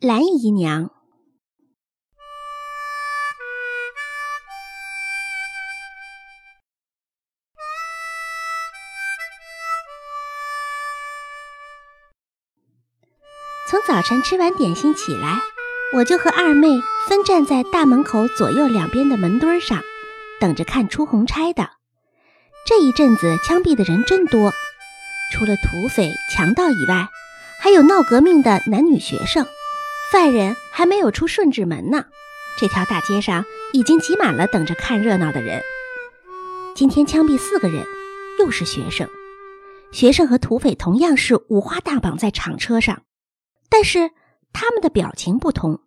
蓝姨娘。从早晨吃完点心起来，我就和二妹分站在大门口左右两边的门墩上，等着看出红差的。这一阵子枪毙的人真多，除了土匪、强盗以外，还有闹革命的男女学生。犯人还没有出顺治门呢，这条大街上已经挤满了等着看热闹的人。今天枪毙四个人，又是学生。学生和土匪同样是五花大绑在厂车上，但是他们的表情不同。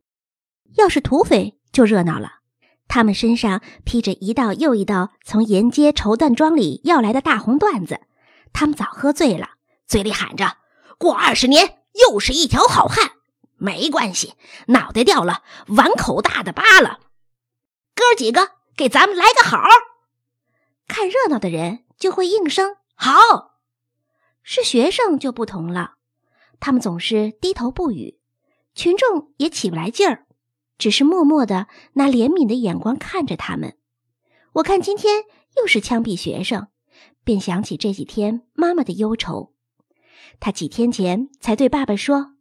要是土匪就热闹了，他们身上披着一道又一道从沿街绸缎庄里要来的大红缎子，他们早喝醉了，嘴里喊着：“过二十年又是一条好汉。”没关系，脑袋掉了，碗口大的疤了。哥几个，给咱们来个好！看热闹的人就会应声好，是学生就不同了，他们总是低头不语，群众也起不来劲儿，只是默默的拿怜悯的眼光看着他们。我看今天又是枪毙学生，便想起这几天妈妈的忧愁。她几天前才对爸爸说。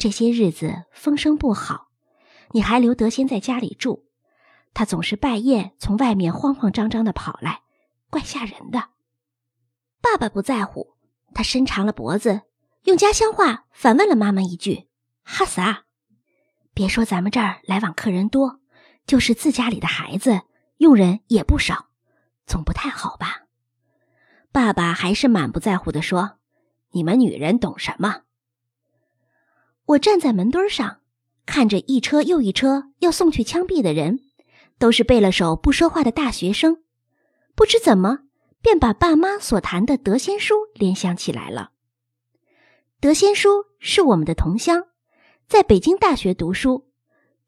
这些日子风声不好，你还留德仙在家里住，他总是半夜从外面慌慌张张的跑来，怪吓人的。爸爸不在乎，他伸长了脖子，用家乡话反问了妈妈一句：“哈啥？”别说咱们这儿来往客人多，就是自家里的孩子佣人也不少，总不太好吧？爸爸还是满不在乎的说：“你们女人懂什么？”我站在门墩上，看着一车又一车要送去枪毙的人，都是背了手不说话的大学生，不知怎么便把爸妈所谈的德仙书联想起来了。德仙书是我们的同乡，在北京大学读书，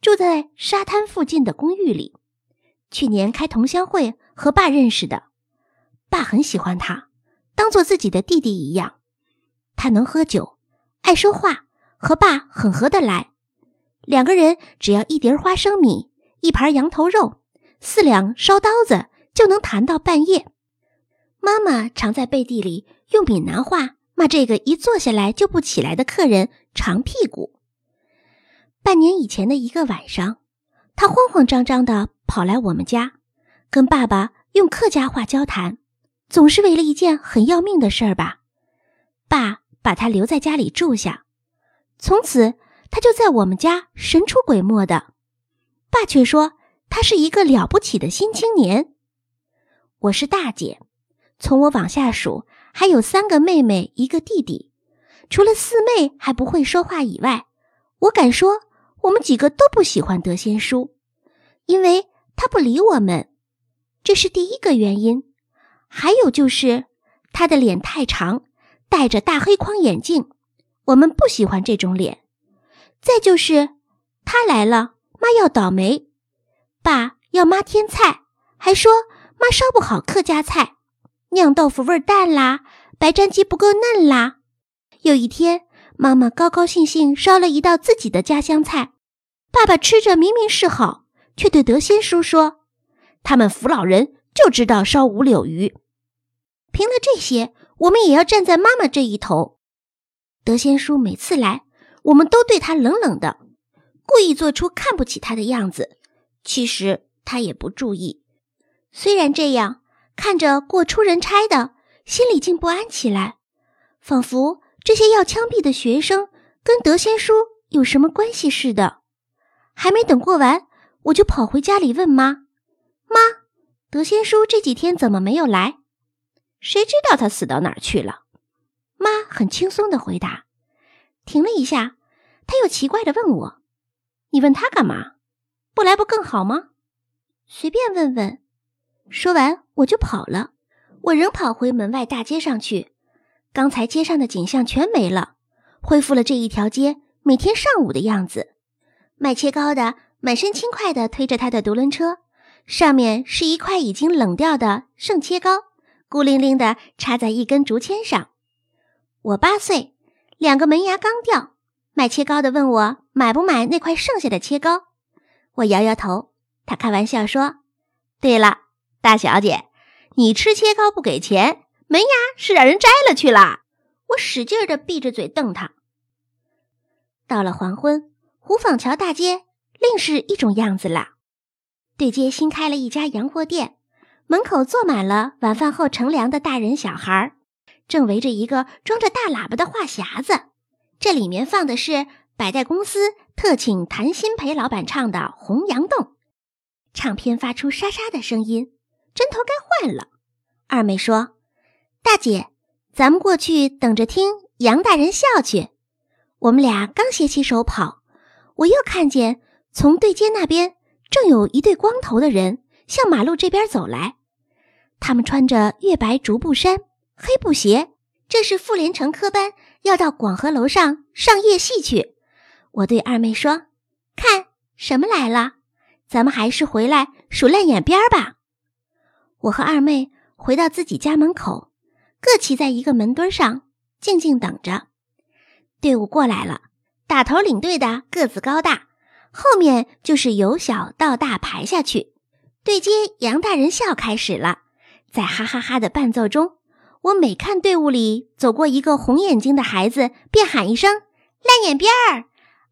住在沙滩附近的公寓里。去年开同乡会和爸认识的，爸很喜欢他，当做自己的弟弟一样。他能喝酒，爱说话。和爸很合得来，两个人只要一碟花生米、一盘羊头肉、四两烧刀子，就能谈到半夜。妈妈常在背地里用闽南话骂这个一坐下来就不起来的客人“长屁股”。半年以前的一个晚上，他慌慌张张地跑来我们家，跟爸爸用客家话交谈，总是为了一件很要命的事儿吧？爸把他留在家里住下。从此，他就在我们家神出鬼没的。爸却说他是一个了不起的新青年。我是大姐，从我往下数，还有三个妹妹，一个弟弟。除了四妹还不会说话以外，我敢说我们几个都不喜欢德仙叔，因为他不理我们，这是第一个原因。还有就是他的脸太长，戴着大黑框眼镜。我们不喜欢这种脸。再就是他来了，妈要倒霉，爸要妈添菜，还说妈烧不好客家菜，酿豆腐味淡啦，白斩鸡不够嫩啦。有一天，妈妈高高兴兴烧了一道自己的家乡菜，爸爸吃着明明是好，却对德仙叔说：“他们府老人就知道烧五柳鱼。”凭了这些，我们也要站在妈妈这一头。德仙叔每次来，我们都对他冷冷的，故意做出看不起他的样子。其实他也不注意。虽然这样，看着过出人差的，心里竟不安起来，仿佛这些要枪毙的学生跟德仙叔有什么关系似的。还没等过完，我就跑回家里问妈：“妈，德仙叔这几天怎么没有来？谁知道他死到哪儿去了？”妈很轻松的回答，停了一下，他又奇怪的问我：“你问他干嘛？不来不更好吗？随便问问。”说完我就跑了。我仍跑回门外大街上去，刚才街上的景象全没了，恢复了这一条街每天上午的样子。卖切糕的满身轻快的推着他的独轮车，上面是一块已经冷掉的剩切糕，孤零零的插在一根竹签上。我八岁，两个门牙刚掉，卖切糕的问我买不买那块剩下的切糕，我摇摇头。他开玩笑说：“对了，大小姐，你吃切糕不给钱，门牙是让人摘了去了。”我使劲的闭着嘴瞪他。到了黄昏，湖坊桥大街另是一种样子了。对街新开了一家洋货店，门口坐满了晚饭后乘凉的大人小孩儿，正围着一个装着大喇叭的话匣子。这里面放的是百代公司特请谭鑫培老板唱的《洪阳洞》，唱片发出沙沙的声音，针头该换了。二妹说：“大姐，咱们过去等着听杨大人笑去。”我们俩刚携起手跑，我又看见从对街那边正有一对光头的人向马路这边走来，他们穿着月白竹布衫、黑布鞋。这是妇联城科班要到广和楼上上夜戏去。我对二妹说：“看什么来了？咱们还是回来数烂眼边吧。”我和二妹回到自己家门口，各骑在一个门墩上，静静等着。队伍过来了，打头领队的个子高大，后面就是由小到大排下去。对接杨大人笑开始了，在哈哈哈的伴奏中。我每看队伍里走过一个红眼睛的孩子，便喊一声“烂眼边儿”。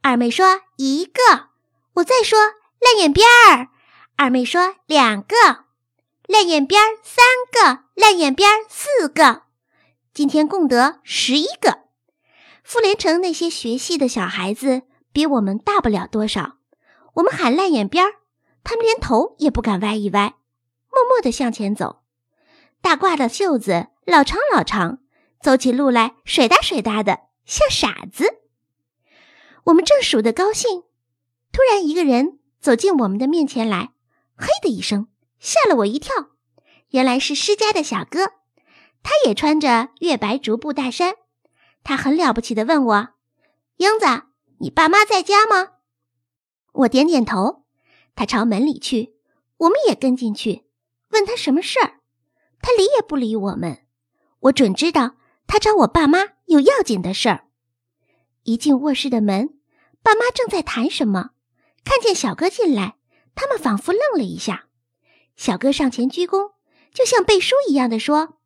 二妹说“一个”，我再说“烂眼边儿”。二妹说“两个”，烂眼边儿三个，烂眼边儿四个。今天共得十一个。妇联城那些学戏的小孩子比我们大不了多少，我们喊烂眼边儿，他们连头也不敢歪一歪，默默地向前走。大褂的袖子老长老长，走起路来水哒水哒的，像傻子。我们正数得高兴，突然一个人走进我们的面前来，嘿的一声，吓了我一跳。原来是施家的小哥，他也穿着月白竹布大衫。他很了不起的问我：“英子，你爸妈在家吗？”我点点头。他朝门里去，我们也跟进去，问他什么事儿。他理也不理我们，我准知道他找我爸妈有要紧的事儿。一进卧室的门，爸妈正在谈什么，看见小哥进来，他们仿佛愣了一下。小哥上前鞠躬，就像背书一样的说：“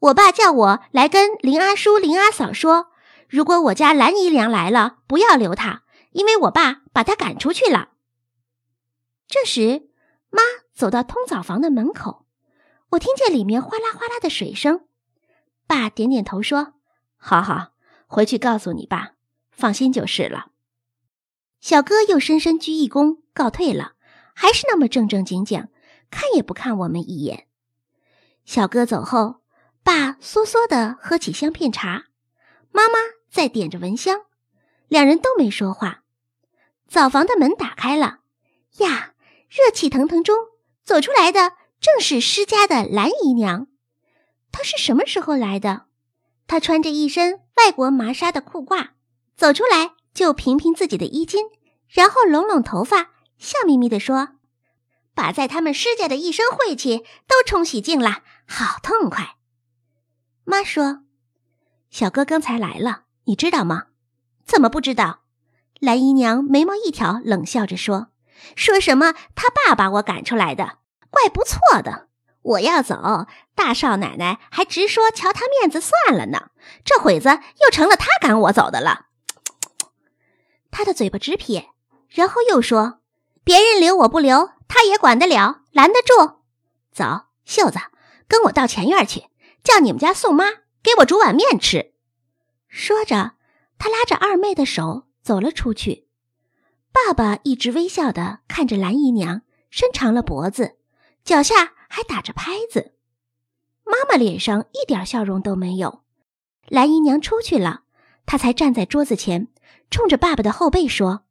我爸叫我来跟林阿叔、林阿嫂说，如果我家蓝姨娘来了，不要留她，因为我爸把她赶出去了。”这时，妈走到通澡房的门口。我听见里面哗啦哗啦的水声，爸点点头说：“好好，回去告诉你爸，放心就是了。”小哥又深深鞠一躬，告退了，还是那么正正经经，看也不看我们一眼。小哥走后，爸嗦嗦的喝起香片茶，妈妈在点着蚊香，两人都没说话。澡房的门打开了，呀，热气腾腾中走出来的。正是施家的蓝姨娘，他是什么时候来的？他穿着一身外国麻纱的裤褂，走出来就平平自己的衣襟，然后拢拢头发，笑眯眯地说：“把在他们施家的一身晦气都冲洗净了，好痛快。”妈说：“小哥刚才来了，你知道吗？”“怎么不知道？”蓝姨娘眉毛一挑，冷笑着说：“说什么他爸把我赶出来的。”怪不错的，我要走，大少奶奶还直说瞧他面子算了呢。这会子又成了他赶我走的了。他的嘴巴直撇，然后又说：“别人留我不留，他也管得了，拦得住。走，秀子，跟我到前院去，叫你们家宋妈给我煮碗面吃。”说着，他拉着二妹的手走了出去。爸爸一直微笑的看着蓝姨娘，伸长了脖子。脚下还打着拍子，妈妈脸上一点笑容都没有。蓝姨娘出去了，她才站在桌子前，冲着爸爸的后背说：“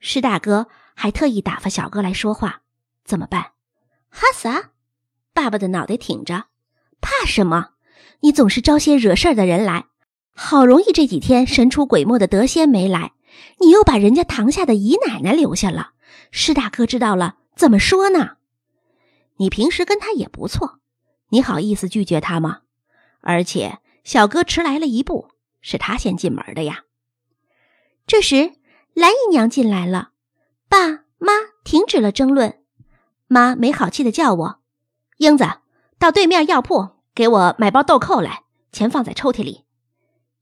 施大哥还特意打发小哥来说话，怎么办？”哈啥？爸爸的脑袋挺着，怕什么？你总是招些惹事儿的人来。好容易这几天神出鬼没的德仙没来，你又把人家堂下的姨奶奶留下了。施大哥知道了怎么说呢？你平时跟他也不错，你好意思拒绝他吗？而且小哥迟来了一步，是他先进门的呀。这时，蓝姨娘进来了，爸妈停止了争论。妈没好气的叫我：“英子，到对面药铺给我买包豆蔻来，钱放在抽屉里。”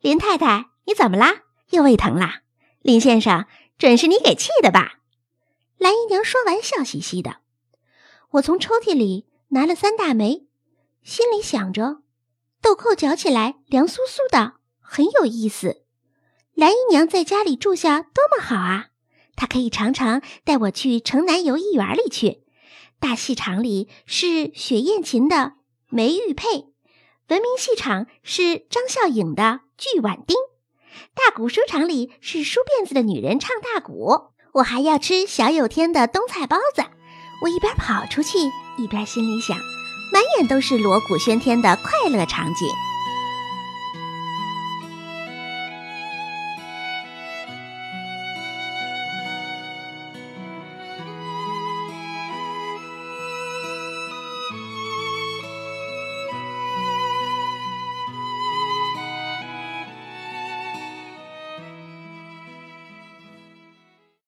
林太太，你怎么啦？又胃疼啦？林先生，准是你给气的吧？蓝姨娘说完，笑嘻嘻的。我从抽屉里拿了三大枚，心里想着，豆蔻嚼起来凉酥酥的，很有意思。蓝姨娘在家里住下多么好啊！她可以常常带我去城南游艺园里去。大戏场里是雪雁琴的梅玉佩，文明戏场是张笑影的。巨碗丁，大鼓书场里是梳辫子的女人唱大鼓。我还要吃小有天的冬菜包子。我一边跑出去，一边心里想，满眼都是锣鼓喧天的快乐场景。